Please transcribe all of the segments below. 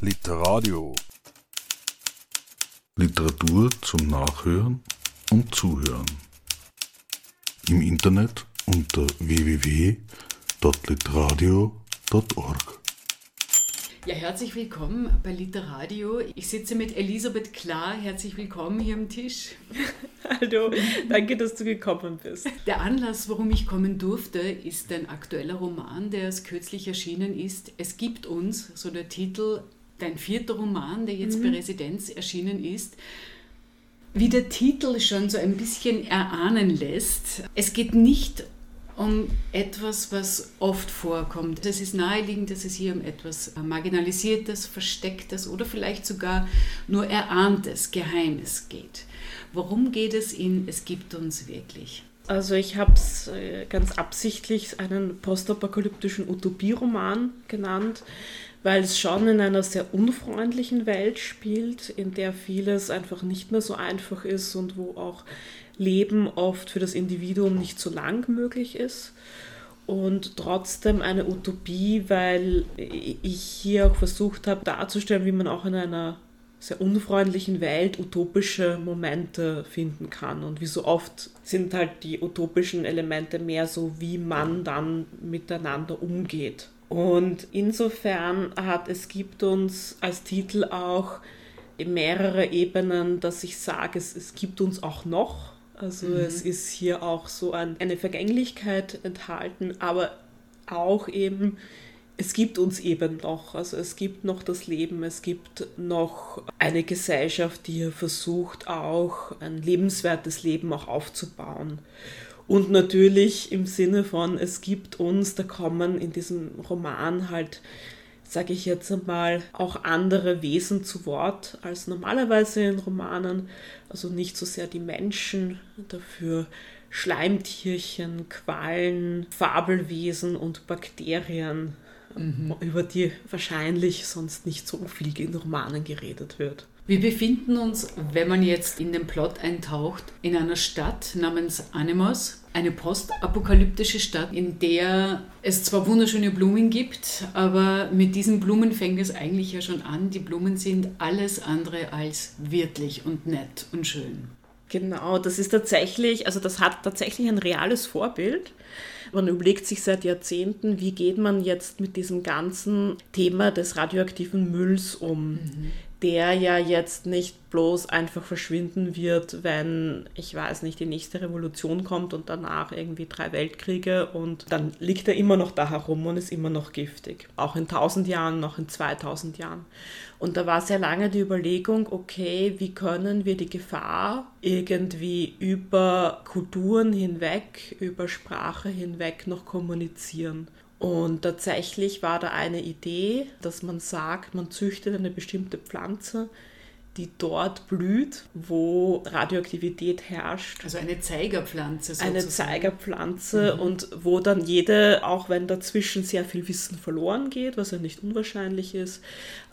Literadio. Literatur zum Nachhören und Zuhören. Im Internet unter www.literadio.org. Ja, herzlich willkommen bei Literadio. Ich sitze mit Elisabeth Klar. Herzlich willkommen hier am Tisch. Hallo, danke, dass du gekommen bist. Der Anlass, warum ich kommen durfte, ist ein aktueller Roman, der erst kürzlich erschienen ist. Es gibt uns, so der Titel, dein vierter Roman, der jetzt mhm. bei Residenz erschienen ist. Wie der Titel schon so ein bisschen erahnen lässt, es geht nicht um etwas, was oft vorkommt. Es ist naheliegend, dass es hier um etwas Marginalisiertes, Verstecktes oder vielleicht sogar nur Erahntes, Geheimes geht. Worum geht es in Es gibt uns wirklich? Also ich habe es äh, ganz absichtlich einen postapokalyptischen Utopieroman genannt, weil es schon in einer sehr unfreundlichen Welt spielt, in der vieles einfach nicht mehr so einfach ist und wo auch Leben oft für das Individuum nicht so lang möglich ist. Und trotzdem eine Utopie, weil ich hier auch versucht habe darzustellen, wie man auch in einer sehr unfreundlichen Welt utopische Momente finden kann. Und wie so oft sind halt die utopischen Elemente mehr so, wie man dann miteinander umgeht. Und insofern hat es gibt uns als Titel auch mehrere Ebenen, dass ich sage, es, es gibt uns auch noch. Also mhm. es ist hier auch so ein, eine Vergänglichkeit enthalten, aber auch eben, es gibt uns eben noch. Also es gibt noch das Leben, es gibt noch eine Gesellschaft, die versucht, auch ein lebenswertes Leben auch aufzubauen. Und natürlich im Sinne von, es gibt uns, da kommen in diesem Roman halt, sage ich jetzt einmal, auch andere Wesen zu Wort als normalerweise in Romanen. Also nicht so sehr die Menschen, dafür Schleimtierchen, Quallen, Fabelwesen und Bakterien, mhm. über die wahrscheinlich sonst nicht so viel in Romanen geredet wird. Wir befinden uns, wenn man jetzt in den Plot eintaucht, in einer Stadt namens Animos, eine postapokalyptische Stadt, in der es zwar wunderschöne Blumen gibt, aber mit diesen Blumen fängt es eigentlich ja schon an. Die Blumen sind alles andere als wirtlich und nett und schön. Genau, das ist tatsächlich, also das hat tatsächlich ein reales Vorbild. Man überlegt sich seit Jahrzehnten, wie geht man jetzt mit diesem ganzen Thema des radioaktiven Mülls um. Mhm der ja jetzt nicht bloß einfach verschwinden wird, wenn, ich weiß nicht, die nächste Revolution kommt und danach irgendwie drei Weltkriege und dann liegt er immer noch da herum und ist immer noch giftig. Auch in 1000 Jahren, noch in 2000 Jahren. Und da war sehr lange die Überlegung, okay, wie können wir die Gefahr irgendwie über Kulturen hinweg, über Sprache hinweg noch kommunizieren. Und tatsächlich war da eine Idee, dass man sagt, man züchtet eine bestimmte Pflanze, die dort blüht, wo Radioaktivität herrscht. Also eine Zeigerpflanze sozusagen. Eine Zeigerpflanze mhm. und wo dann jede, auch wenn dazwischen sehr viel Wissen verloren geht, was ja nicht unwahrscheinlich ist,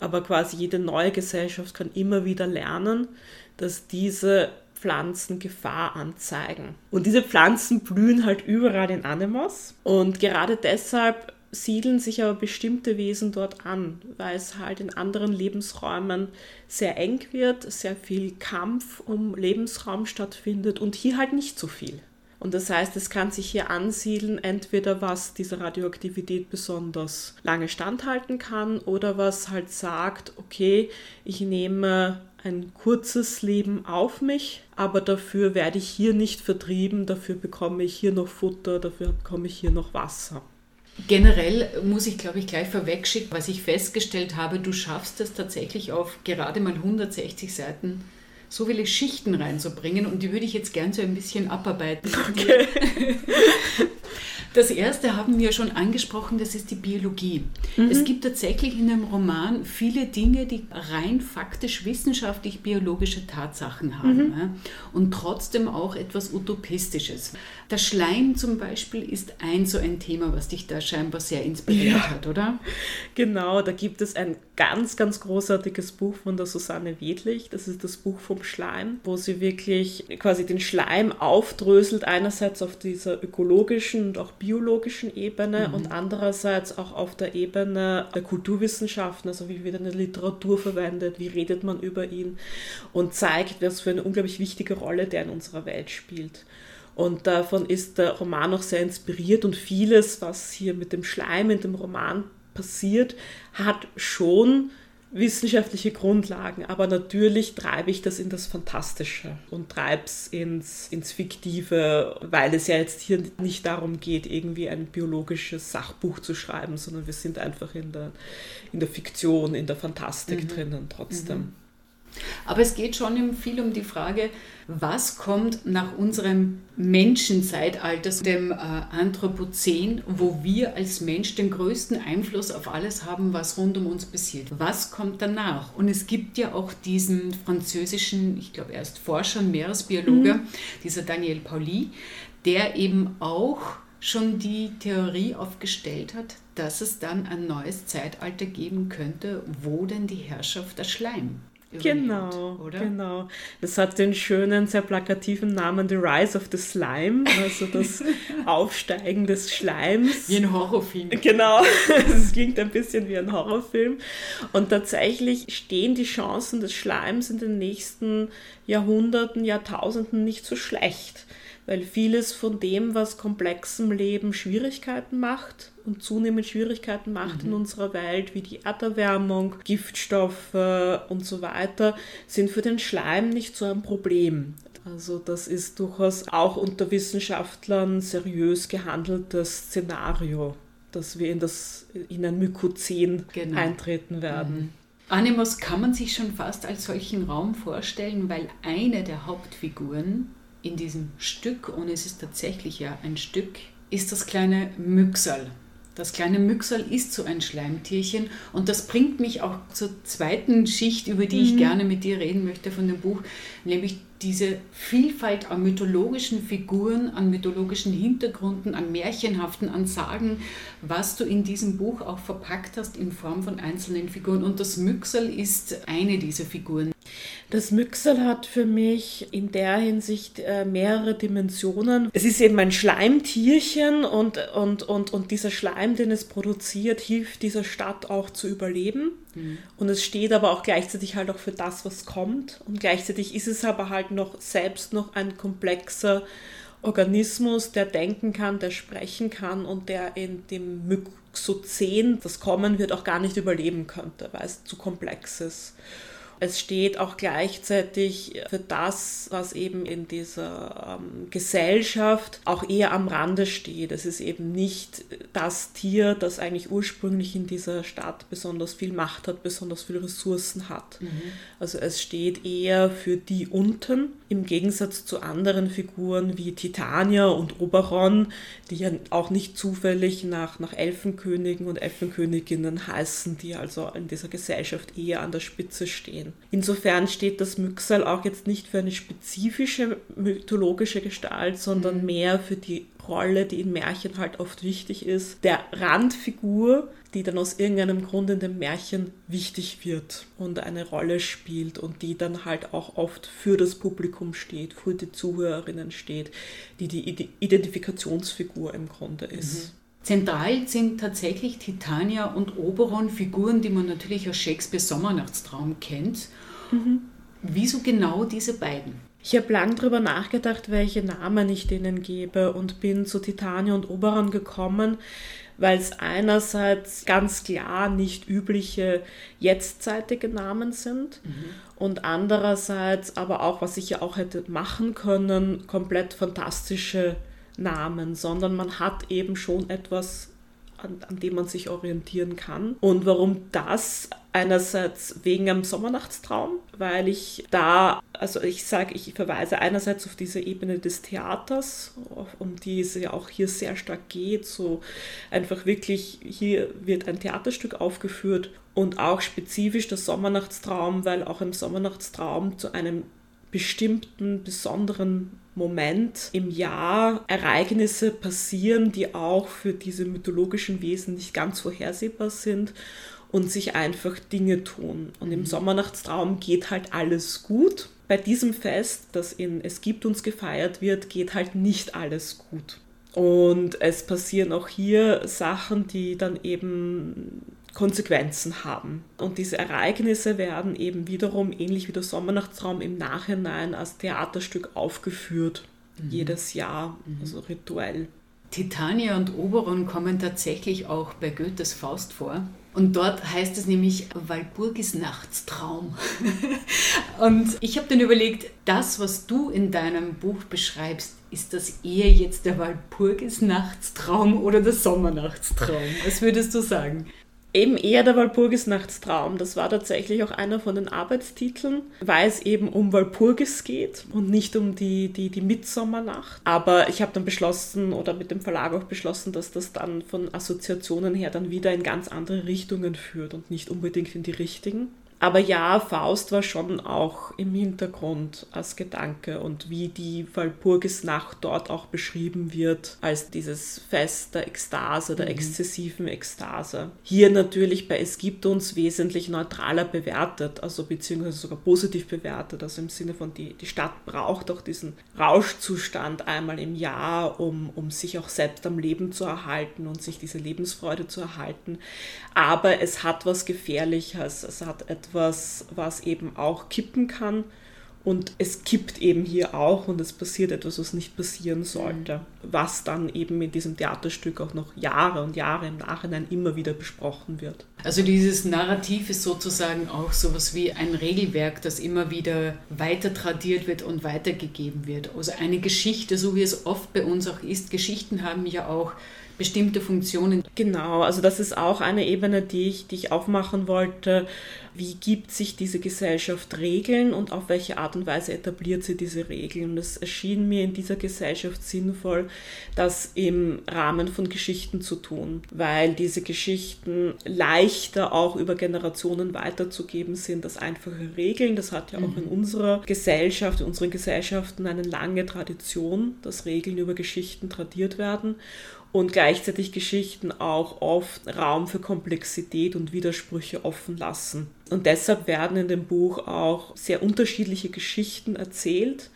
aber quasi jede neue Gesellschaft kann immer wieder lernen, dass diese Pflanzen Gefahr anzeigen. Und diese Pflanzen blühen halt überall in Anemos. Und gerade deshalb siedeln sich aber bestimmte Wesen dort an, weil es halt in anderen Lebensräumen sehr eng wird, sehr viel Kampf um Lebensraum stattfindet und hier halt nicht so viel. Und das heißt, es kann sich hier ansiedeln, entweder was diese Radioaktivität besonders lange standhalten kann oder was halt sagt, okay, ich nehme ein kurzes Leben auf mich, aber dafür werde ich hier nicht vertrieben, dafür bekomme ich hier noch Futter, dafür bekomme ich hier noch Wasser. Generell muss ich, glaube ich, gleich vorwegschicken, was ich festgestellt habe, du schaffst es tatsächlich auf gerade mal 160 Seiten so viele Schichten reinzubringen und die würde ich jetzt gern so ein bisschen abarbeiten. Okay. Das erste haben wir schon angesprochen, das ist die Biologie. Mhm. Es gibt tatsächlich in dem Roman viele Dinge, die rein faktisch wissenschaftlich biologische Tatsachen haben mhm. und trotzdem auch etwas Utopistisches. Der Schleim zum Beispiel ist ein so ein Thema, was dich da scheinbar sehr inspiriert ja. hat, oder? Genau, da gibt es ein ganz, ganz großartiges Buch von der Susanne Wedlich. Das ist das Buch vom Schleim, wo sie wirklich quasi den Schleim aufdröselt, einerseits auf dieser ökologischen und auch biologischen Ebene mhm. und andererseits auch auf der Ebene der Kulturwissenschaften, also wie wird eine Literatur verwendet, wie redet man über ihn und zeigt, was für eine unglaublich wichtige Rolle der in unserer Welt spielt. Und davon ist der Roman auch sehr inspiriert und vieles, was hier mit dem Schleim in dem Roman passiert, hat schon wissenschaftliche Grundlagen, aber natürlich treibe ich das in das Fantastische und treibe es ins, ins Fiktive, weil es ja jetzt hier nicht darum geht, irgendwie ein biologisches Sachbuch zu schreiben, sondern wir sind einfach in der, in der Fiktion, in der Fantastik mhm. drinnen trotzdem. Mhm. Aber es geht schon viel um die Frage, was kommt nach unserem Menschenzeitalter, dem äh, Anthropozän, wo wir als Mensch den größten Einfluss auf alles haben, was rund um uns passiert. Was kommt danach? Und es gibt ja auch diesen französischen, ich glaube, er ist Forscher und Meeresbiologe, mhm. dieser Daniel Pauli, der eben auch schon die Theorie aufgestellt hat, dass es dann ein neues Zeitalter geben könnte, wo denn die Herrschaft der Schleim Genau, oder? genau. Das hat den schönen, sehr plakativen Namen The Rise of the Slime, also das Aufsteigen des Schleims. Wie ein Horrorfilm. Genau, es klingt ein bisschen wie ein Horrorfilm. Und tatsächlich stehen die Chancen des Schleims in den nächsten Jahrhunderten, Jahrtausenden nicht so schlecht weil vieles von dem, was komplexem Leben Schwierigkeiten macht und zunehmend Schwierigkeiten macht mhm. in unserer Welt, wie die Erderwärmung, Giftstoffe und so weiter, sind für den Schleim nicht so ein Problem. Also das ist durchaus auch unter Wissenschaftlern seriös gehandeltes Szenario, dass wir in, das, in ein Mykozän genau. eintreten werden. Mhm. Animus kann man sich schon fast als solchen Raum vorstellen, weil eine der Hauptfiguren in diesem Stück, und es ist tatsächlich ja ein Stück, ist das kleine Müxal. Das kleine Müxal ist so ein Schleimtierchen und das bringt mich auch zur zweiten Schicht, über die mhm. ich gerne mit dir reden möchte von dem Buch, nämlich diese Vielfalt an mythologischen Figuren, an mythologischen Hintergründen, an Märchenhaften, an Sagen, was du in diesem Buch auch verpackt hast in Form von einzelnen Figuren. Und das Müxel ist eine dieser Figuren. Das Müxel hat für mich in der Hinsicht äh, mehrere Dimensionen. Es ist eben ein Schleimtierchen und, und, und, und dieser Schleim, den es produziert, hilft dieser Stadt auch zu überleben. Mhm. Und es steht aber auch gleichzeitig halt auch für das, was kommt. Und gleichzeitig ist es aber halt noch selbst noch ein komplexer Organismus, der denken kann, der sprechen kann und der in dem Myxozen, das kommen wird, auch gar nicht überleben könnte, weil es zu komplex ist. Es steht auch gleichzeitig für das, was eben in dieser ähm, Gesellschaft auch eher am Rande steht. Es ist eben nicht das Tier, das eigentlich ursprünglich in dieser Stadt besonders viel Macht hat, besonders viele Ressourcen hat. Mhm. Also es steht eher für die unten, im Gegensatz zu anderen Figuren wie Titania und Oberon, die ja auch nicht zufällig nach, nach Elfenkönigen und Elfenköniginnen heißen, die also in dieser Gesellschaft eher an der Spitze stehen sehen. Insofern steht das Myxal auch jetzt nicht für eine spezifische mythologische Gestalt, sondern mhm. mehr für die Rolle, die in Märchen halt oft wichtig ist, der Randfigur, die dann aus irgendeinem Grund in dem Märchen wichtig wird und eine Rolle spielt und die dann halt auch oft für das Publikum steht, für die Zuhörerinnen steht, die die Identifikationsfigur im Grunde ist. Mhm. Zentral sind tatsächlich Titania und Oberon Figuren, die man natürlich aus Shakespeares Sommernachtstraum kennt. Mhm. Wieso genau diese beiden? Ich habe lang darüber nachgedacht, welche Namen ich denen gebe und bin zu Titania und Oberon gekommen, weil es einerseits ganz klar nicht übliche jetztzeitige Namen sind mhm. und andererseits aber auch, was ich ja auch hätte machen können, komplett fantastische Namen, sondern man hat eben schon etwas, an, an dem man sich orientieren kann. Und warum das? Einerseits wegen einem Sommernachtstraum, weil ich da, also ich sage, ich verweise einerseits auf diese Ebene des Theaters, um die es ja auch hier sehr stark geht, so einfach wirklich, hier wird ein Theaterstück aufgeführt und auch spezifisch der Sommernachtstraum, weil auch im Sommernachtstraum zu einem bestimmten besonderen Moment im Jahr Ereignisse passieren, die auch für diese mythologischen Wesen nicht ganz vorhersehbar sind und sich einfach Dinge tun. Und im mhm. Sommernachtstraum geht halt alles gut. Bei diesem Fest, das in Es gibt uns gefeiert wird, geht halt nicht alles gut. Und es passieren auch hier Sachen, die dann eben Konsequenzen haben. Und diese Ereignisse werden eben wiederum, ähnlich wie der Sommernachtsraum, im Nachhinein als Theaterstück aufgeführt. Mhm. Jedes Jahr, mhm. also rituell. Titania und Oberon kommen tatsächlich auch bei Goethes Faust vor. Und dort heißt es nämlich Walpurgis Nachtstraum. und ich habe dann überlegt, das, was du in deinem Buch beschreibst, ist das eher jetzt der Walpurgis Nachtstraum oder der Sommernachtstraum? Was würdest du sagen? Eben eher der Walpurgis Nachtstraum. Das war tatsächlich auch einer von den Arbeitstiteln, weil es eben um Walpurgis geht und nicht um die, die, die Mitsommernacht. Aber ich habe dann beschlossen oder mit dem Verlag auch beschlossen, dass das dann von Assoziationen her dann wieder in ganz andere Richtungen führt und nicht unbedingt in die richtigen. Aber ja, Faust war schon auch im Hintergrund als Gedanke und wie die Walpurgisnacht dort auch beschrieben wird als dieses Fest der Ekstase, der mhm. exzessiven Ekstase. Hier natürlich bei Es gibt uns wesentlich neutraler bewertet, also beziehungsweise sogar positiv bewertet, also im Sinne von die, die Stadt braucht auch diesen Rauschzustand einmal im Jahr, um, um sich auch selbst am Leben zu erhalten und sich diese Lebensfreude zu erhalten. Aber es hat was Gefährliches, es hat etwas etwas, was eben auch kippen kann. Und es kippt eben hier auch und es passiert etwas, was nicht passieren sollte, mhm. was dann eben in diesem Theaterstück auch noch Jahre und Jahre im Nachhinein immer wieder besprochen wird. Also dieses Narrativ ist sozusagen auch sowas wie ein Regelwerk, das immer wieder weiter tradiert wird und weitergegeben wird. Also eine Geschichte, so wie es oft bei uns auch ist, Geschichten haben ja auch bestimmte Funktionen. Genau, also das ist auch eine Ebene, die ich, die ich aufmachen wollte. Wie gibt sich diese Gesellschaft Regeln und auf welche Art und Weise etabliert sie diese Regeln? Und es erschien mir in dieser Gesellschaft sinnvoll, das im Rahmen von Geschichten zu tun, weil diese Geschichten leichter auch über Generationen weiterzugeben sind als einfache Regeln. Das hat ja auch in mhm. unserer Gesellschaft, in unseren Gesellschaften eine lange Tradition, dass Regeln über Geschichten tradiert werden und gleichzeitig Geschichten auch oft Raum für Komplexität und Widersprüche offen lassen. Und deshalb werden in dem Buch auch sehr unterschiedliche Geschichten erzählt,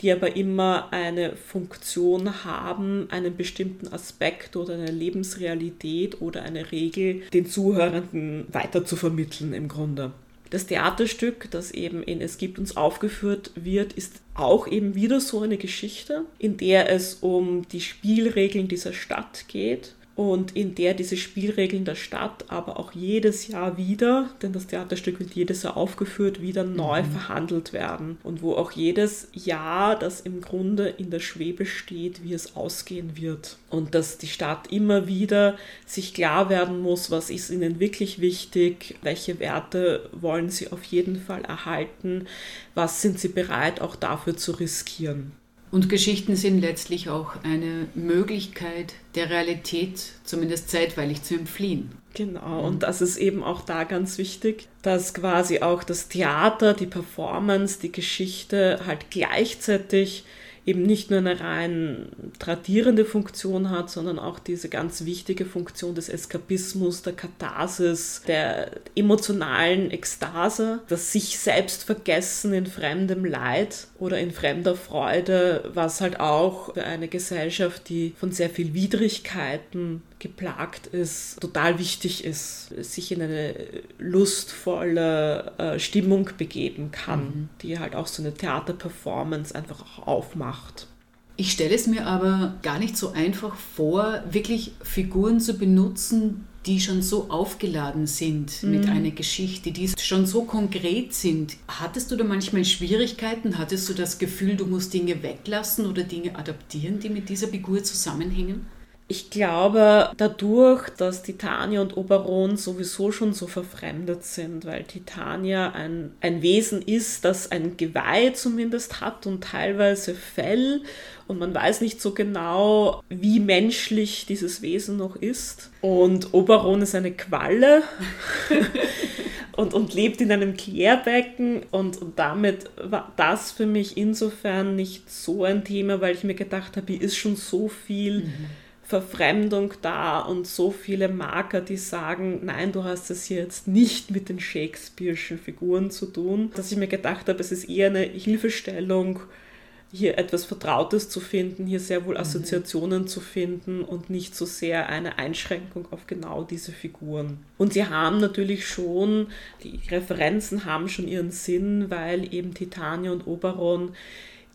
die aber immer eine Funktion haben, einen bestimmten Aspekt oder eine Lebensrealität oder eine Regel den Zuhörenden weiter zu vermitteln im Grunde. Das Theaterstück, das eben in Es gibt uns aufgeführt wird, ist auch eben wieder so eine Geschichte, in der es um die Spielregeln dieser Stadt geht und in der diese Spielregeln der Stadt aber auch jedes Jahr wieder, denn das Theaterstück wird jedes Jahr aufgeführt, wieder neu mhm. verhandelt werden und wo auch jedes Jahr das im Grunde in der Schwebe steht, wie es ausgehen wird und dass die Stadt immer wieder sich klar werden muss, was ist ihnen wirklich wichtig, welche Werte wollen sie auf jeden Fall erhalten, was sind sie bereit auch dafür zu riskieren. Und Geschichten sind letztlich auch eine Möglichkeit, der Realität zumindest zeitweilig zu entfliehen. Genau, und das ist eben auch da ganz wichtig, dass quasi auch das Theater, die Performance, die Geschichte halt gleichzeitig eben nicht nur eine rein tradierende Funktion hat, sondern auch diese ganz wichtige Funktion des Eskapismus, der Katharsis, der emotionalen Ekstase, das sich selbst vergessen in fremdem Leid oder in fremder Freude, was halt auch für eine Gesellschaft, die von sehr viel Widrigkeiten geplagt ist, total wichtig ist, sich in eine lustvolle äh, Stimmung begeben kann, mhm. die halt auch so eine Theaterperformance einfach auch aufmacht. Ich stelle es mir aber gar nicht so einfach vor, wirklich Figuren zu benutzen, die schon so aufgeladen sind mhm. mit einer Geschichte, die schon so konkret sind. Hattest du da manchmal Schwierigkeiten? Hattest du das Gefühl, du musst Dinge weglassen oder Dinge adaptieren, die mit dieser Figur zusammenhängen? Ich glaube, dadurch, dass Titania und Oberon sowieso schon so verfremdet sind, weil Titania ein, ein Wesen ist, das ein Geweih zumindest hat und teilweise Fell und man weiß nicht so genau, wie menschlich dieses Wesen noch ist. Und Oberon ist eine Qualle. und, und lebt in einem Klärbecken und, und damit war das für mich insofern nicht so ein Thema, weil ich mir gedacht habe, hier ist schon so viel mhm. Verfremdung da und so viele Marker, die sagen, nein, du hast es hier jetzt nicht mit den Shakespeare'schen Figuren zu tun, dass ich mir gedacht habe, es ist eher eine Hilfestellung hier etwas Vertrautes zu finden, hier sehr wohl mhm. Assoziationen mhm. zu finden und nicht so sehr eine Einschränkung auf genau diese Figuren. Und sie haben natürlich schon, die Referenzen haben schon ihren Sinn, weil eben Titania und Oberon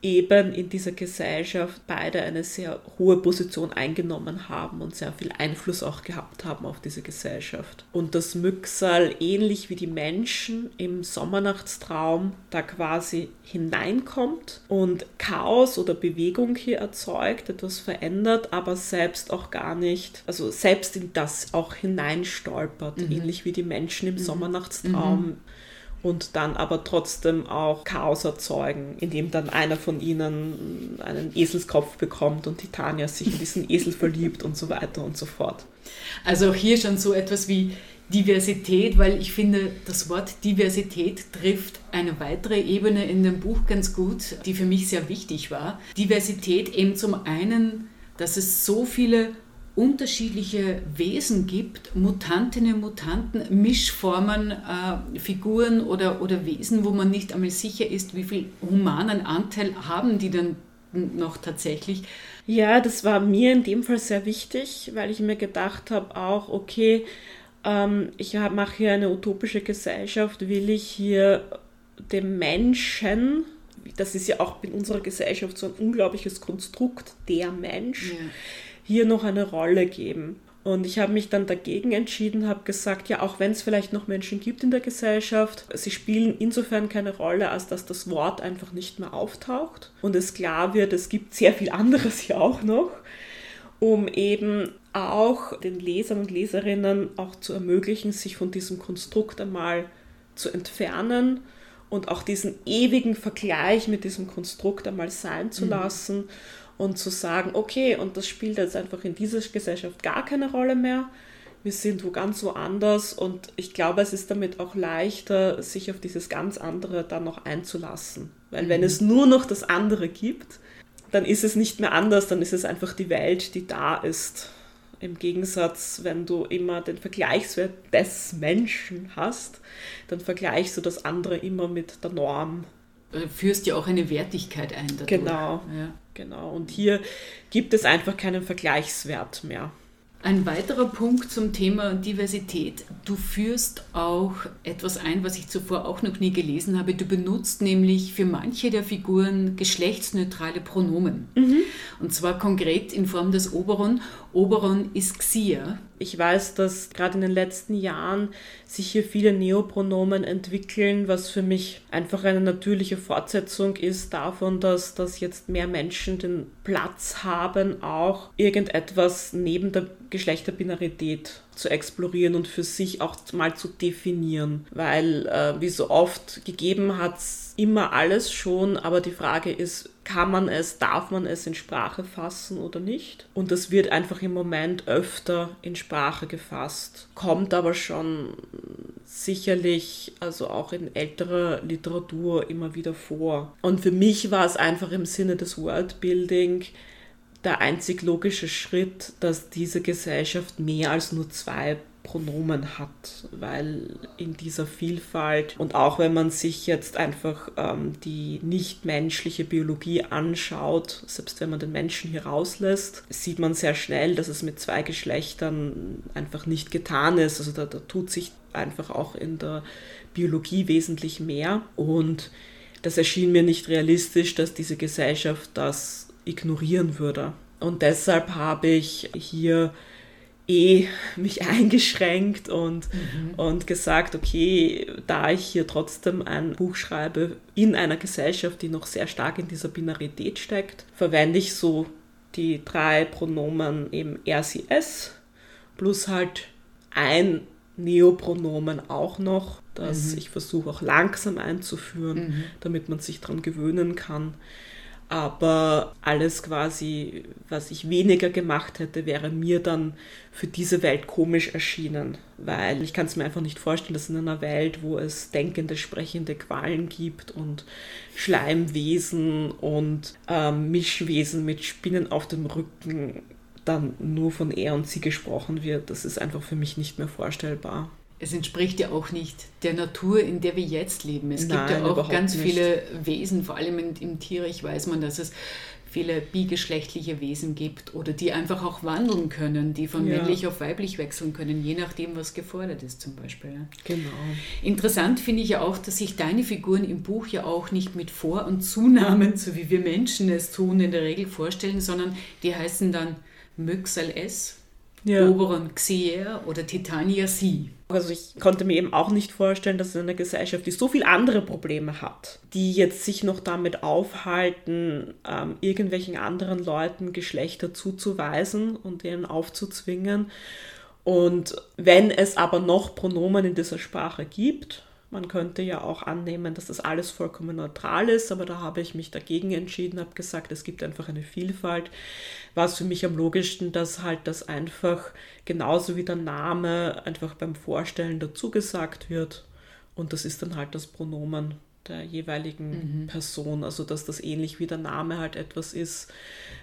eben in dieser Gesellschaft beide eine sehr hohe Position eingenommen haben und sehr viel Einfluss auch gehabt haben auf diese Gesellschaft. Und das Myxal, ähnlich wie die Menschen im Sommernachtstraum, da quasi hineinkommt und Chaos oder Bewegung hier erzeugt, etwas verändert, aber selbst auch gar nicht, also selbst in das auch hineinstolpert, mhm. ähnlich wie die Menschen im mhm. Sommernachtstraum. Mhm und dann aber trotzdem auch Chaos erzeugen, indem dann einer von ihnen einen Eselskopf bekommt und Titania sich in diesen Esel verliebt und so weiter und so fort. Also auch hier schon so etwas wie Diversität, weil ich finde, das Wort Diversität trifft eine weitere Ebene in dem Buch ganz gut, die für mich sehr wichtig war. Diversität eben zum einen, dass es so viele unterschiedliche Wesen gibt, Mutantinnen, Mutanten, Mischformen, äh, Figuren oder, oder Wesen, wo man nicht einmal sicher ist, wie viel humanen Anteil haben die dann noch tatsächlich. Ja, das war mir in dem Fall sehr wichtig, weil ich mir gedacht habe, auch, okay, ähm, ich mache hier eine utopische Gesellschaft, will ich hier dem Menschen, das ist ja auch in unserer Gesellschaft so ein unglaubliches Konstrukt, der Mensch, ja hier noch eine Rolle geben. Und ich habe mich dann dagegen entschieden, habe gesagt, ja, auch wenn es vielleicht noch Menschen gibt in der Gesellschaft, sie spielen insofern keine Rolle, als dass das Wort einfach nicht mehr auftaucht und es klar wird, es gibt sehr viel anderes hier auch noch, um eben auch den Lesern und Leserinnen auch zu ermöglichen, sich von diesem Konstrukt einmal zu entfernen und auch diesen ewigen Vergleich mit diesem Konstrukt einmal sein zu mhm. lassen und zu sagen, okay, und das spielt jetzt einfach in dieser Gesellschaft gar keine Rolle mehr. Wir sind wo ganz woanders und ich glaube, es ist damit auch leichter, sich auf dieses ganz andere dann noch einzulassen. Weil mhm. wenn es nur noch das andere gibt, dann ist es nicht mehr anders, dann ist es einfach die Welt, die da ist. Im Gegensatz, wenn du immer den Vergleichswert des Menschen hast, dann vergleichst du das andere immer mit der Norm. Du führst ja auch eine Wertigkeit ein. Dadurch. Genau. Ja. Genau, und hier gibt es einfach keinen Vergleichswert mehr. Ein weiterer Punkt zum Thema Diversität. Du führst auch etwas ein, was ich zuvor auch noch nie gelesen habe. Du benutzt nämlich für manche der Figuren geschlechtsneutrale Pronomen. Mhm. Und zwar konkret in Form des Oberon. Oberon ist Xia. Ich weiß, dass gerade in den letzten Jahren sich hier viele Neopronomen entwickeln, was für mich einfach eine natürliche Fortsetzung ist davon, dass, dass jetzt mehr Menschen den Platz haben, auch irgendetwas neben der Geschlechterbinarität zu explorieren und für sich auch mal zu definieren. Weil, äh, wie so oft gegeben hat es immer alles schon, aber die Frage ist, kann man es, darf man es in Sprache fassen oder nicht? Und das wird einfach im Moment öfter in Sprache gefasst, kommt aber schon sicherlich, also auch in älterer Literatur immer wieder vor. Und für mich war es einfach im Sinne des Worldbuilding der einzig logische Schritt, dass diese Gesellschaft mehr als nur zwei Pronomen hat, weil in dieser Vielfalt und auch wenn man sich jetzt einfach ähm, die nichtmenschliche Biologie anschaut, selbst wenn man den Menschen hier rauslässt, sieht man sehr schnell, dass es mit zwei Geschlechtern einfach nicht getan ist. Also da, da tut sich einfach auch in der Biologie wesentlich mehr und das erschien mir nicht realistisch, dass diese Gesellschaft das ignorieren würde. Und deshalb habe ich hier eh mich eingeschränkt und, mhm. und gesagt, okay, da ich hier trotzdem ein Buch schreibe in einer Gesellschaft, die noch sehr stark in dieser Binarität steckt, verwende ich so die drei Pronomen eben er, sie, es plus halt ein Neopronomen auch noch, das mhm. ich versuche auch langsam einzuführen, mhm. damit man sich daran gewöhnen kann. Aber alles quasi, was ich weniger gemacht hätte, wäre mir dann für diese Welt komisch erschienen. Weil ich kann es mir einfach nicht vorstellen, dass in einer Welt, wo es denkende, sprechende Qualen gibt und Schleimwesen und ähm, Mischwesen mit Spinnen auf dem Rücken, dann nur von er und sie gesprochen wird. Das ist einfach für mich nicht mehr vorstellbar. Es entspricht ja auch nicht der Natur, in der wir jetzt leben. Es Nein, gibt ja auch ganz nicht. viele Wesen, vor allem im, im Tierreich weiß man, dass es viele bigeschlechtliche Wesen gibt oder die einfach auch wandeln können, die von Ja. männlich auf weiblich wechseln können, je nachdem, was gefordert ist zum Beispiel. Genau. Interessant finde ich ja auch, dass sich deine Figuren im Buch ja auch nicht mit Vor- und Zunahmen, so wie wir Menschen es tun, in der Regel vorstellen, sondern die heißen dann Myxal S, Ja. Oberon Xier oder Titania Si. Also ich konnte mir eben auch nicht vorstellen, dass in einer Gesellschaft, die so viele andere Probleme hat, die jetzt sich noch damit aufhalten, ähm, irgendwelchen anderen Leuten Geschlechter zuzuweisen und denen aufzuzwingen. Und wenn es aber noch Pronomen in dieser Sprache gibt, man könnte ja auch annehmen, dass das alles vollkommen neutral ist, aber da habe ich mich dagegen entschieden, habe gesagt, es gibt einfach eine Vielfalt. War es für mich am logischsten, dass halt das einfach genauso wie der Name einfach beim Vorstellen dazu gesagt wird. Und das ist dann halt das Pronomen der jeweiligen Person. Also dass das ähnlich wie der Name halt etwas ist,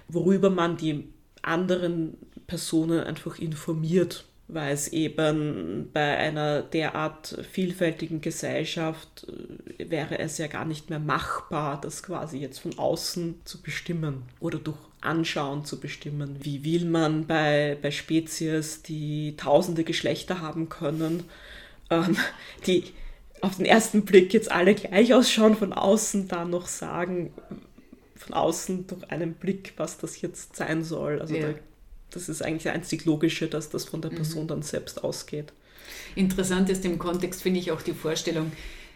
worüber man die anderen Personen einfach informiert, weil es eben bei einer derart vielfältigen Gesellschaft äh, wäre es ja gar nicht mehr machbar, das quasi jetzt von außen zu bestimmen oder durch Anschauen zu bestimmen. Wie will man bei, bei Spezies, die tausende Geschlechter haben können, ähm, die auf den ersten Blick jetzt alle gleich ausschauen, von außen dann noch sagen, von außen durch einen Blick, was das jetzt sein soll. Also Ja. da, das ist eigentlich das einzig Logische, dass das von der Person dann selbst ausgeht. Interessant ist im Kontext, finde ich, auch die Vorstellung,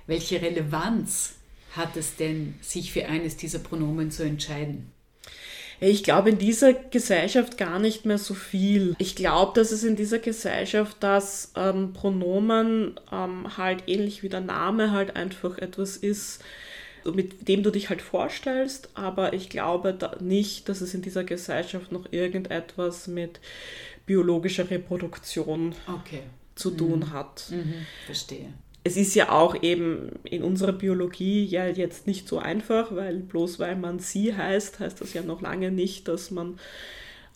welche Relevanz hat es denn, sich für eines dieser Pronomen zu entscheiden? Ich glaube in dieser Gesellschaft gar nicht mehr so viel. Ich glaube, dass es in dieser Gesellschaft, dass ähm, Pronomen ähm, halt ähnlich wie der Name halt einfach etwas ist, mit dem du dich halt vorstellst, aber ich glaube da nicht, dass es in dieser Gesellschaft noch irgendetwas mit biologischer Reproduktion Okay, zu tun hat. mhm. verstehe. Es ist ja auch eben in unserer Biologie ja jetzt nicht so einfach, weil bloß weil man sie heißt, heißt das ja noch lange nicht, dass man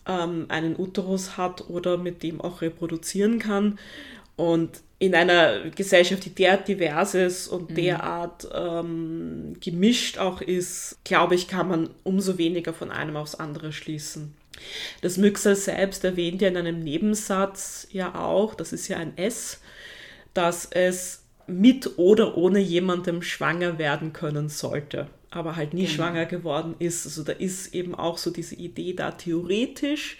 ähm, einen Uterus hat oder mit dem auch reproduzieren kann. Und in einer Gesellschaft, die derart divers ist und derart ähm, gemischt auch ist, glaube ich, kann man umso weniger von einem aufs andere schließen. Das Müxer selbst erwähnt ja in einem Nebensatz ja auch, das ist ja ein S, dass es mit oder ohne jemandem schwanger werden können sollte, aber halt nie Genau. schwanger geworden ist. Also da ist eben auch so diese Idee da theoretisch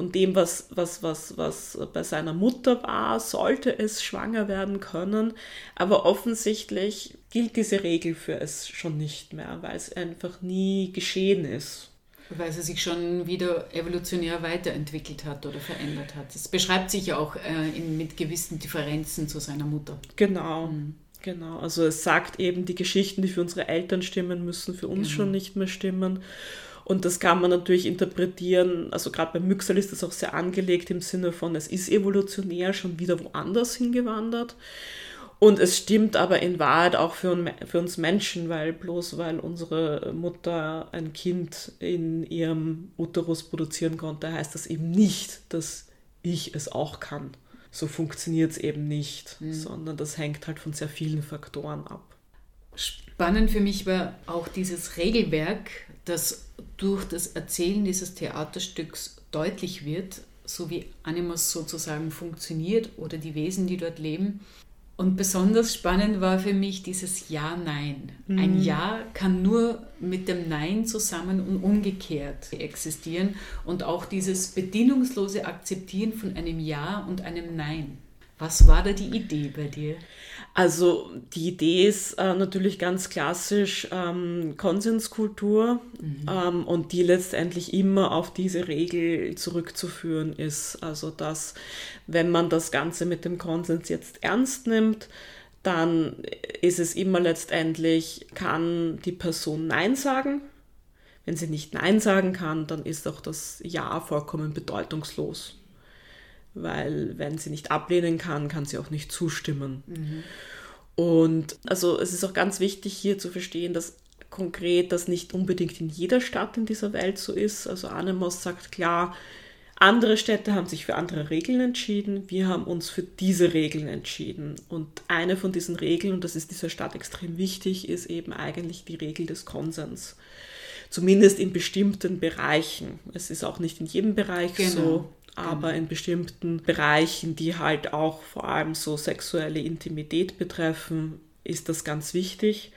von dem, was, was, was, was bei seiner Mutter war, sollte es schwanger werden können. Aber offensichtlich gilt diese Regel für es schon nicht mehr, weil es einfach nie geschehen ist. Weil sie sich schon wieder evolutionär weiterentwickelt hat oder verändert hat. Es beschreibt sich ja auch äh, in, mit gewissen Differenzen zu seiner Mutter. Genau. Genau, also es sagt eben, die Geschichten, die für unsere Eltern stimmen, müssen für uns schon nicht mehr stimmen. Und das kann man natürlich interpretieren, also gerade beim Müxel ist das auch sehr angelegt im Sinne von, es ist evolutionär schon wieder woanders hingewandert. Und es stimmt aber in Wahrheit auch für, für uns Menschen, weil bloß weil unsere Mutter ein Kind in ihrem Uterus produzieren konnte, heißt das eben nicht, dass ich es auch kann. So funktioniert es eben nicht, sondern das hängt halt von sehr vielen Faktoren ab. Spannend für mich war auch dieses Regelwerk, das durch das Erzählen dieses Theaterstücks deutlich wird, so wie Animus sozusagen funktioniert oder die Wesen, die dort leben. Und besonders spannend war für mich dieses Ja-Nein. Ein Ja kann nur mit dem Nein zusammen und umgekehrt existieren und auch dieses bedingungslose Akzeptieren von einem Ja und einem Nein. Was war da die Idee bei dir? Also die Idee ist äh, natürlich ganz klassisch ähm, Konsenskultur ähm, und die letztendlich immer auf diese Regel zurückzuführen ist. Also dass wenn man das Ganze mit dem Konsens jetzt ernst nimmt, dann ist es immer letztendlich, kann die Person Nein sagen. Wenn sie nicht Nein sagen kann, dann ist auch das Ja vollkommen bedeutungslos. Weil wenn sie nicht ablehnen kann, kann sie auch nicht zustimmen. Und also es ist auch ganz wichtig hier zu verstehen, dass konkret das nicht unbedingt in jeder Stadt in dieser Welt so ist. Also Anemos sagt klar, Andere Städte haben sich für andere Regeln entschieden. Wir haben uns für diese Regeln entschieden. Und eine von diesen Regeln, und das ist dieser Stadt extrem wichtig, ist eben eigentlich die Regel des Konsens. Zumindest in bestimmten Bereichen. Es ist auch nicht in jedem Bereich genau. so, aber genau. in bestimmten Bereichen, die halt auch vor allem so sexuelle Intimität betreffen, ist das ganz wichtig.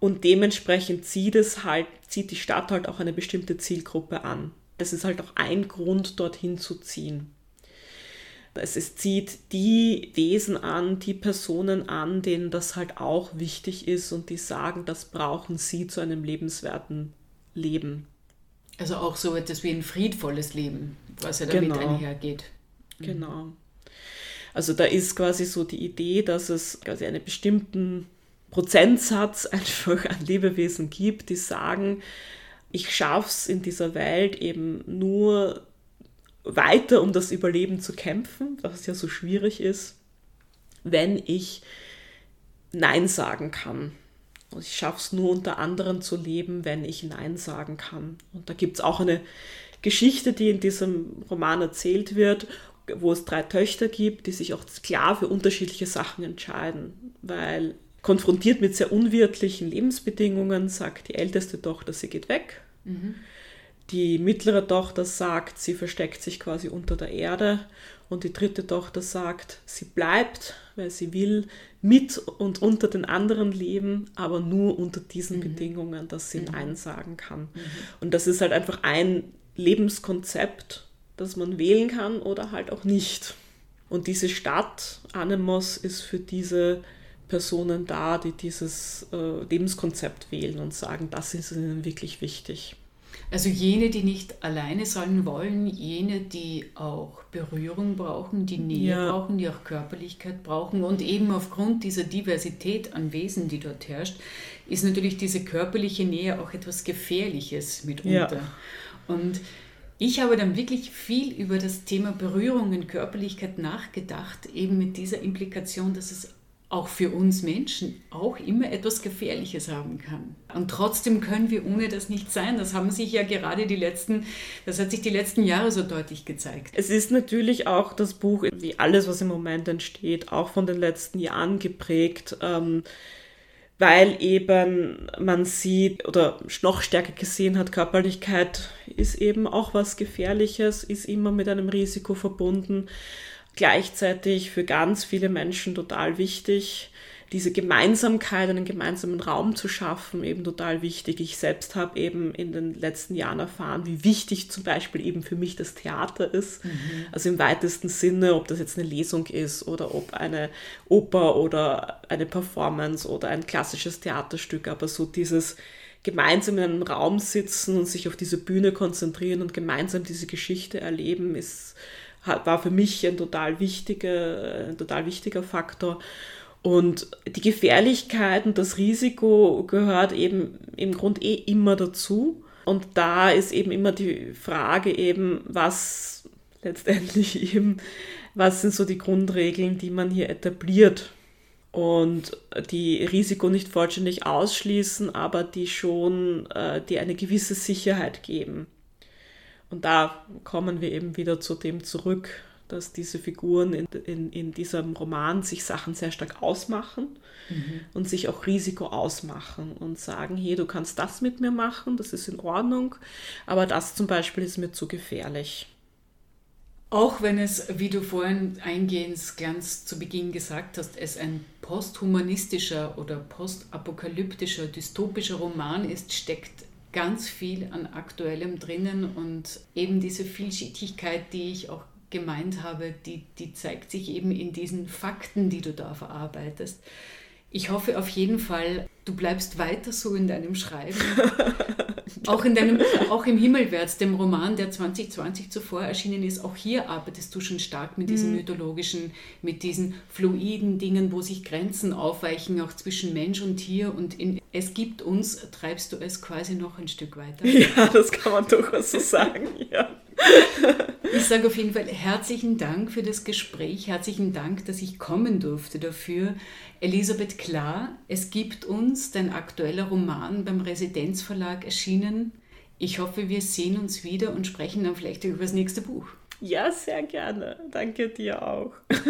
Und dementsprechend zieht es halt, zieht die Stadt halt auch eine bestimmte Zielgruppe an das ist halt auch ein Grund, dorthin zu ziehen. Es, es zieht die Wesen an, die Personen an, denen das halt auch wichtig ist und die sagen, das brauchen sie zu einem lebenswerten Leben. Also auch so etwas wie ein friedvolles Leben, was ja damit genau. einhergeht. Mhm. Genau. Also da ist quasi so die Idee, dass es quasi einen bestimmten Prozentsatz einfach an Lebewesen gibt, die sagen, ich schaffe es in dieser Welt eben nur weiter, um das Überleben zu kämpfen, was ja so schwierig ist, wenn ich Nein sagen kann. Und ich schaffe es nur unter anderem zu leben, wenn ich Nein sagen kann. Und da gibt es auch eine Geschichte, die in diesem Roman erzählt wird, wo es drei Töchter gibt, die sich auch klar für unterschiedliche Sachen entscheiden, weil konfrontiert mit sehr unwirtlichen Lebensbedingungen, sagt die älteste Tochter, sie geht weg. Mhm. Die mittlere Tochter sagt, sie versteckt sich quasi unter der Erde. Und die dritte Tochter sagt, sie bleibt, weil sie will mit und unter den anderen leben, aber nur unter diesen mhm. Bedingungen, dass sie mhm. Nein sagen kann. Mhm. Und das ist halt einfach ein Lebenskonzept, das man wählen kann oder halt auch nicht. Und diese Stadt, Anemos, ist für diese Personen da, die dieses äh, Lebenskonzept wählen und sagen, das ist ihnen wirklich wichtig. Also jene, die nicht alleine sein wollen, jene, die auch Berührung brauchen, die Nähe ja. brauchen, die auch Körperlichkeit brauchen und eben aufgrund dieser Diversität an Wesen, die dort herrscht, ist natürlich diese körperliche Nähe auch etwas Gefährliches mitunter. Ja. Und ich habe dann wirklich viel über das Thema Berührung und Körperlichkeit nachgedacht, eben mit dieser Implikation, dass es auch für uns Menschen auch immer etwas Gefährliches haben kann. Und trotzdem können wir ohne das nicht sein. Das haben sich ja gerade die letzten, das hat sich die letzten Jahre so deutlich gezeigt. Es ist natürlich auch das Buch, wie alles, was im Moment entsteht, auch von den letzten Jahren geprägt. Ähm, weil eben man sieht oder noch stärker gesehen hat, Körperlichkeit ist eben auch was Gefährliches, ist immer mit einem Risiko verbunden gleichzeitig für ganz viele Menschen total wichtig. Diese Gemeinsamkeit, einen gemeinsamen Raum zu schaffen, eben total wichtig. Ich selbst habe eben in den letzten Jahren erfahren, wie wichtig zum Beispiel eben für mich das Theater ist. Mhm. Also im weitesten Sinne, ob das jetzt eine Lesung ist oder ob eine Oper oder eine Performance oder ein klassisches Theaterstück, aber so dieses gemeinsam in einem Raum sitzen und sich auf diese Bühne konzentrieren und gemeinsam diese Geschichte erleben, ist war für mich ein total wichtiger, ein total wichtiger Faktor. Und die Gefährlichkeit und das Risiko gehört eben im Grund eh immer dazu. Und da ist eben immer die Frage eben, was letztendlich eben, was sind so die Grundregeln, die man hier etabliert und die Risiko nicht vollständig ausschließen, aber die schon, äh, die eine gewisse Sicherheit geben. Und da kommen wir eben wieder zu dem zurück, dass diese Figuren in, in, in diesem Roman sich Sachen sehr stark ausmachen mhm. und sich auch Risiko ausmachen und sagen, hey, du kannst das mit mir machen, das ist in Ordnung, aber das zum Beispiel ist mir zu gefährlich. Auch wenn es, wie du vorhin eingehend ganz zu Beginn gesagt hast, es ein posthumanistischer oder postapokalyptischer, dystopischer Roman ist, steckt ganz viel an Aktuellem drinnen und eben diese Vielschichtigkeit, die ich auch gemeint habe, die, die zeigt sich eben in diesen Fakten, die du da verarbeitest. Ich hoffe auf jeden Fall, du bleibst weiter so in deinem Schreiben. auch, in deinem, auch im Himmelwärts, dem Roman, der 2020 zuvor erschienen ist, auch hier arbeitest du schon stark mit diesen mhm. mythologischen, mit diesen fluiden Dingen, wo sich Grenzen aufweichen, auch zwischen Mensch und Tier. Und in Es gibt uns treibst du es quasi noch ein Stück weiter. Ja, das kann man durchaus so sagen, ja. Ich sage auf jeden Fall herzlichen Dank für das Gespräch, herzlichen Dank, dass ich kommen durfte dafür. Elisabeth Klar, es gibt uns, dein aktueller Roman beim Residenzverlag erschienen. Ich hoffe, wir sehen uns wieder und sprechen dann vielleicht über das nächste Buch. Ja, sehr gerne. Danke dir auch.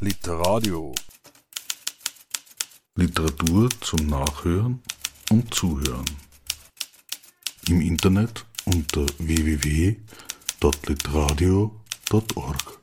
Literadio. Literatur zum Nachhören und Zuhören. Im Internet unter www.literadio.org.